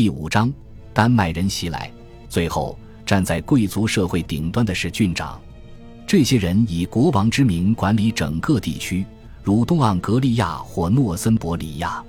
第五章，丹麦人袭来。最后，站在贵族社会顶端的是郡长。这些人以国王之名管理整个地区，如东盎格利亚或诺森伯里亚。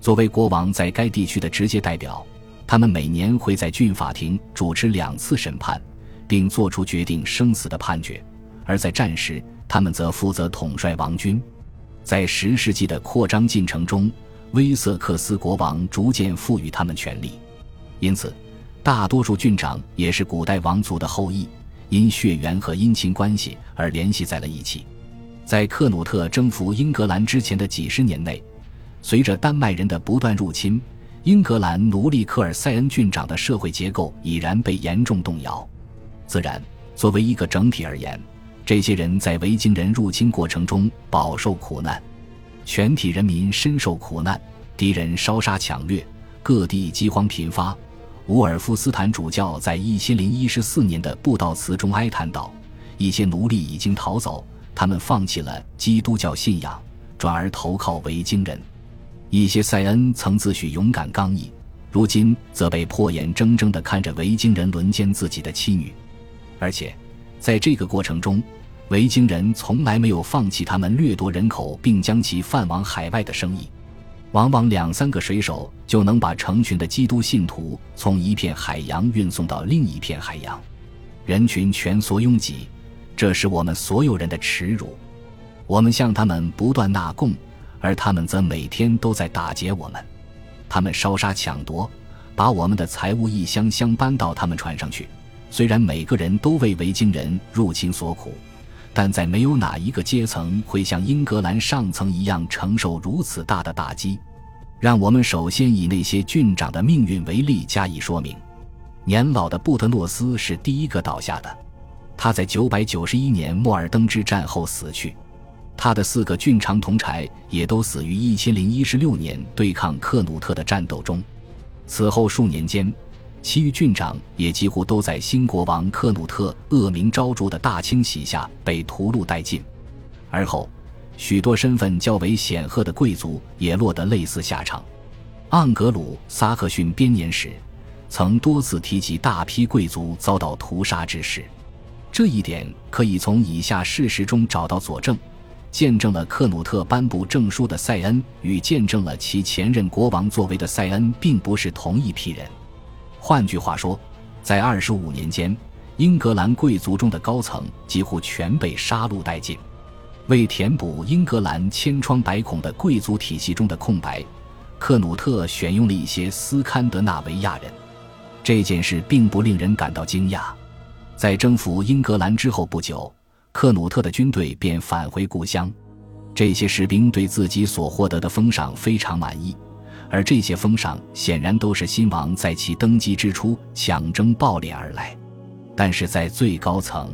作为国王在该地区的直接代表，他们每年会在郡法庭主持两次审判，并作出决定生死的判决。而在战时，他们则负责统帅王军。在十世纪的扩张进程中。威瑟克斯国王逐渐赋予他们权力，因此，大多数郡长也是古代王族的后裔，因血缘和姻亲关系而联系在了一起。在克努特征服英格兰之前的几十年内，随着丹麦人的不断入侵，英格兰奴隶科尔塞恩郡长的社会结构已然被严重动摇。自然，作为一个整体而言，这些人在维京人入侵过程中饱受苦难。全体人民深受苦难，敌人烧杀抢掠，各地饥荒频发。伍尔夫斯坦主教在一千零一十四年的布道词中哀叹道：“一些奴隶已经逃走，他们放弃了基督教信仰，转而投靠维京人。一些塞恩曾自诩勇敢刚毅，如今则被迫眼睁睁地看着维京人轮奸自己的妻女，而且在这个过程中。”维京人从来没有放弃他们掠夺人口并将其贩往海外的生意，往往两三个水手就能把成群的基督信徒从一片海洋运送到另一片海洋，人群蜷缩拥挤，这是我们所有人的耻辱。我们向他们不断纳贡，而他们则每天都在打劫我们。他们烧杀抢夺，把我们的财物一箱箱搬到他们船上去。虽然每个人都为维京人入侵所苦。但在没有哪一个阶层会像英格兰上层一样承受如此大的打击。让我们首先以那些郡长的命运为例加以说明。年老的布特诺斯是第一个倒下的，他在991年莫尔登之战后死去。他的四个郡长同柴也都死于1016年对抗克努特的战斗中。此后数年间。其余郡长也几乎都在新国王克努特恶名昭著的大清洗下被屠戮殆尽，而后许多身份较为显赫的贵族也落得类似下场。盎格鲁撒克逊编年史曾多次提及大批贵族遭到屠杀之事，这一点可以从以下事实中找到佐证：见证了克努特颁布证书的塞恩与见证了其前任国王作为的塞恩并不是同一批人。换句话说，在二十五年间，英格兰贵族中的高层几乎全被杀戮殆尽。为填补英格兰千疮百孔的贵族体系中的空白，克努特选用了一些斯堪的纳维亚人。这件事并不令人感到惊讶。在征服英格兰之后不久，克努特的军队便返回故乡。这些士兵对自己所获得的封赏非常满意。而这些封赏显然都是新王在其登基之初抢征暴敛而来，但是在最高层，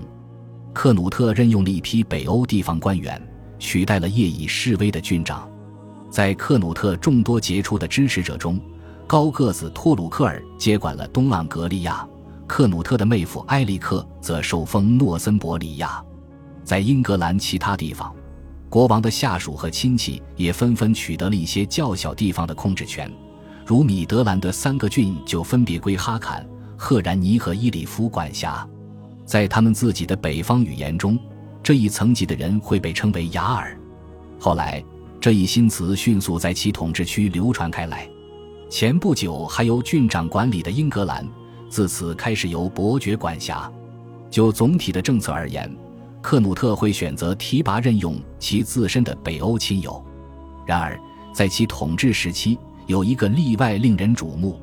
克努特任用了一批北欧地方官员，取代了业已示威的郡长。在克努特众多杰出的支持者中，高个子托鲁克尔接管了东盎格利亚，克努特的妹夫埃里克则受封诺森伯里亚。在英格兰其他地方。国王的下属和亲戚也纷纷取得了一些较小地方的控制权，如米德兰的三个郡就分别归哈坎、赫然尼和伊里夫管辖。在他们自己的北方语言中，这一层级的人会被称为雅尔。后来，这一新词迅速在其统治区流传开来。前不久还由郡长管理的英格兰，自此开始由伯爵管辖。就总体的政策而言，克努特会选择提拔任用其自身的北欧亲友，然而在其统治时期有一个例外令人瞩目。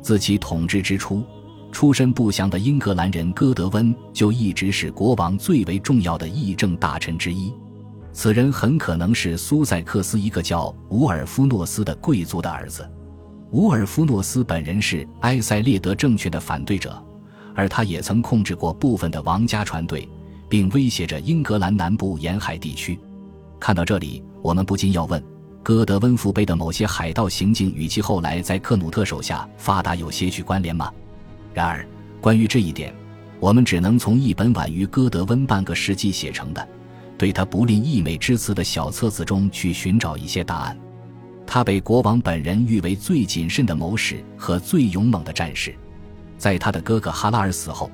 自其统治之初，出身不详的英格兰人戈德温就一直是国王最为重要的议政大臣之一。此人很可能是苏塞克斯一个叫伍尔夫诺斯的贵族的儿子。伍尔夫诺斯本人是埃塞列德政权的反对者，而他也曾控制过部分的王家船队。并威胁着英格兰南部沿海地区。看到这里，我们不禁要问：戈德温父辈的某些海盗行径与其后来在克努特手下发达有些许关联吗？然而，关于这一点，我们只能从一本晚于戈德温半个世纪写成的、对他不吝溢美之词的小册子中去寻找一些答案。他被国王本人誉为最谨慎的谋士和最勇猛的战士。在他的哥哥哈拉尔死后，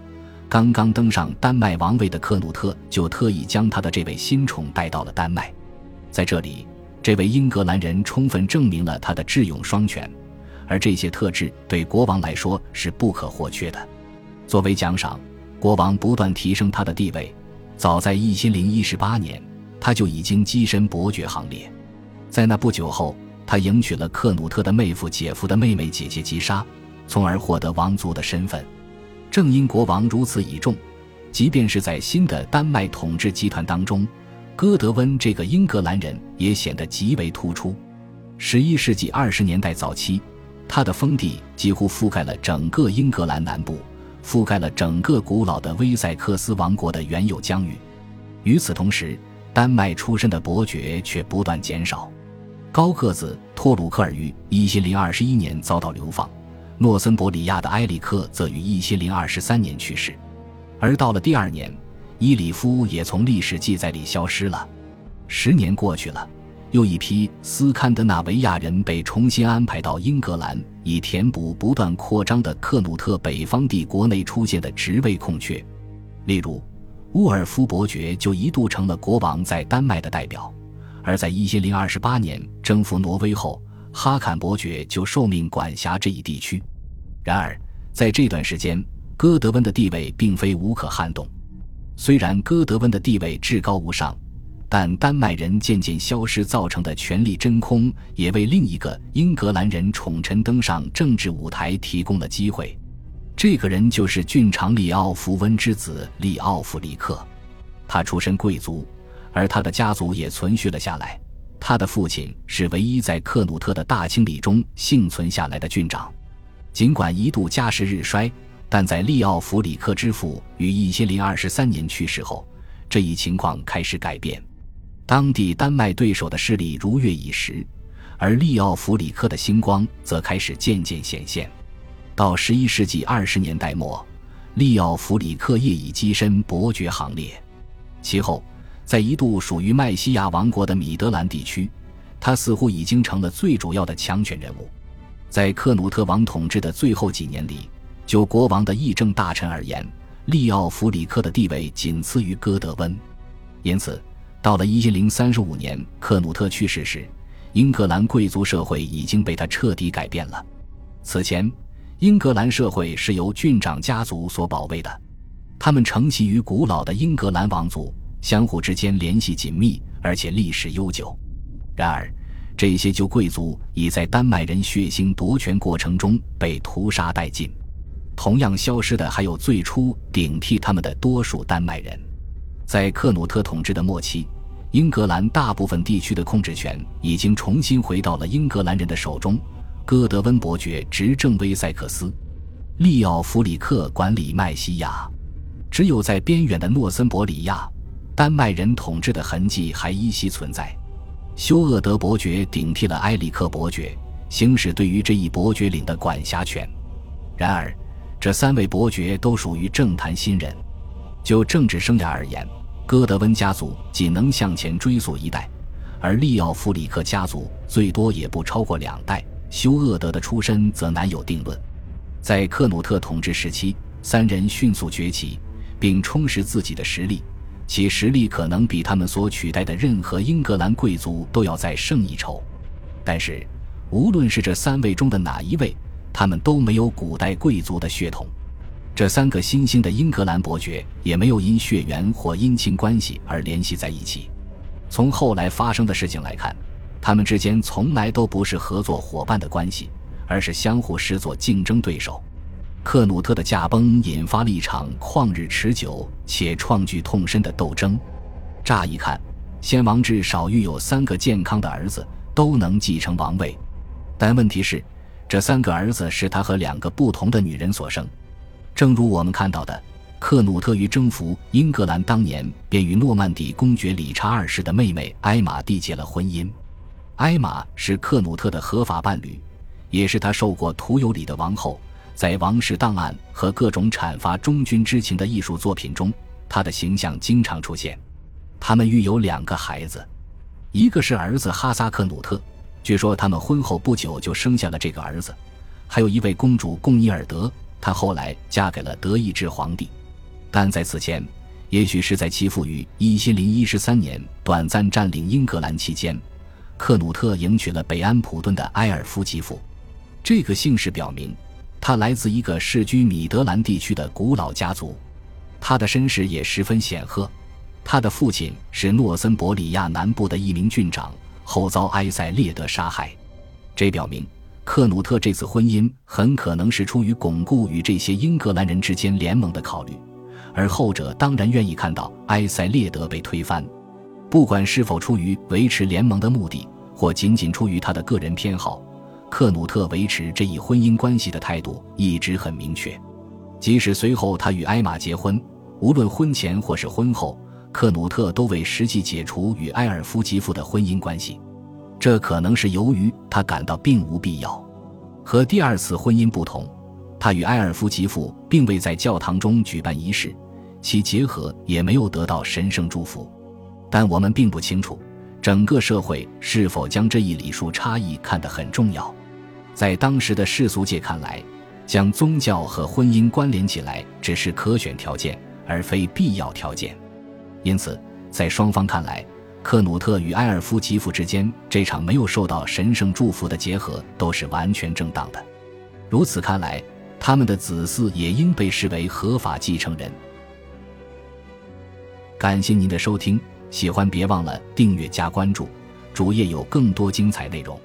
刚刚登上丹麦王位的克努特就特意将他的这位新宠带到了丹麦。在这里，这位英格兰人充分证明了他的智勇双全，而这些特质对国王来说是不可或缺的。作为奖赏，国王不断提升他的地位。早在一千零一十八年，他就已经跻身伯爵行列。在那不久后，他迎娶了克努特的妹夫姐夫的妹妹姐姐吉莎，从而获得王族的身份。正因国王如此倚重，即便是在新的丹麦统治集团当中，戈德温这个英格兰人也显得极为突出。十一世纪二十年代早期，他的封地几乎覆盖了整个英格兰南部。覆盖了整个古老的威塞克斯王国的原有疆域。与此同时，丹麦出身的伯爵却不断减少。高个子托鲁克尔于一千零二十一年遭到流放，诺森伯里亚的埃里克则于一千零二十三年去世。而到了第二年，伊里夫也从历史记载里消失了。十年过去了。又一批斯堪的纳维亚人被重新安排到英格兰，以填补不断扩张的克努特北方帝国内出现的职位空缺。例如，乌尔夫伯爵就一度成了国王在丹麦的代表，而在一千零二十八年征服挪威后，哈坎伯爵就受命管辖这一地区。然而，在这段时间，戈德温的地位并非无可撼动。虽然戈德温的地位至高无上。但丹麦人渐渐消失造成的权力真空，也为另一个英格兰人宠臣登上政治舞台提供了机会。这个人就是郡长利奥弗温之子利奥弗里克。他出身贵族，而他的家族也存续了下来。他的父亲是唯一在克努特的大清理中幸存下来的郡长。尽管一度家世日衰，但在利奥弗里克之父于一千零二十三年去世后，这一情况开始改变。当地丹麦对手的势力如月已食，而利奥弗里克的星光则开始渐渐显现。到十一世纪二十年代末，利奥弗里克业已跻身伯爵行列。其后，在一度属于麦西亚王国的米德兰地区，他似乎已经成了最主要的强权人物。在克努特王统治的最后几年里，就国王的议政大臣而言，利奥弗里克的地位仅次于戈德温，因此。到了一零三十五年，克努特去世时，英格兰贵族社会已经被他彻底改变了。此前，英格兰社会是由郡长家族所保卫的，他们承袭于古老的英格兰王族，相互之间联系紧密，而且历史悠久。然而，这些旧贵族已在丹麦人血腥夺权过程中被屠杀殆尽。同样消失的还有最初顶替他们的多数丹麦人。在克努特统治的末期，英格兰大部分地区的控制权已经重新回到了英格兰人的手中。戈德温伯爵执政威塞克斯，利奥弗里克管理麦西亚，只有在边远的诺森伯里亚，丹麦人统治的痕迹还依稀存在。休厄德伯爵顶替了埃里克伯爵，行使对于这一伯爵领的管辖权。然而，这三位伯爵都属于政坛新人，就政治生涯而言。戈德温家族仅能向前追溯一代，而利奥弗里克家族最多也不超过两代。休厄德的出身则难有定论。在克努特统治时期，三人迅速崛起，并充实自己的实力，其实力可能比他们所取代的任何英格兰贵族都要再胜一筹。但是，无论是这三位中的哪一位，他们都没有古代贵族的血统。这三个新兴的英格兰伯爵也没有因血缘或姻亲关系而联系在一起。从后来发生的事情来看，他们之间从来都不是合作伙伴的关系，而是相互视作竞争对手。克努特的驾崩引发了一场旷日持久且创举痛深的斗争。乍一看，先王至少育有三个健康的儿子，都能继承王位。但问题是，这三个儿子是他和两个不同的女人所生。正如我们看到的，克努特于征服英格兰当年便与诺曼底公爵理查二世的妹妹埃玛缔结了婚姻。埃玛是克努特的合法伴侣，也是他受过徒有礼的王后。在王室档案和各种阐发忠君之情的艺术作品中，他的形象经常出现。他们育有两个孩子，一个是儿子哈萨克努特，据说他们婚后不久就生下了这个儿子。还有一位公主贡伊尔德，她后来嫁给了德意志皇帝。但在此前，也许是在其父于一千零一十三年短暂占领英格兰期间，克努特迎娶了北安普顿的埃尔夫吉夫。这个姓氏表明，他来自一个世居米德兰地区的古老家族。他的身世也十分显赫。他的父亲是诺森伯里亚南部的一名郡长，后遭埃塞列德杀害。这表明，克努特这次婚姻很可能是出于巩固与这些英格兰人之间联盟的考虑。而后者当然愿意看到埃塞列德被推翻，不管是否出于维持联盟的目的，或仅仅出于他的个人偏好，克努特维持这一婚姻关系的态度一直很明确。即使随后他与埃玛结婚，无论婚前或是婚后，克努特都未实际解除与埃尔夫吉夫的婚姻关系。这可能是由于他感到并无必要。和第二次婚姻不同。他与埃尔夫吉夫并未在教堂中举办仪式，其结合也没有得到神圣祝福。但我们并不清楚，整个社会是否将这一礼数差异看得很重要。在当时的世俗界看来，将宗教和婚姻关联起来只是可选条件，而非必要条件。因此，在双方看来，克努特与埃尔夫吉夫之间这场没有受到神圣祝福的结合都是完全正当的。如此看来。他们的子嗣也应被视为合法继承人。感谢您的收听，喜欢别忘了订阅加关注，主页有更多精彩内容。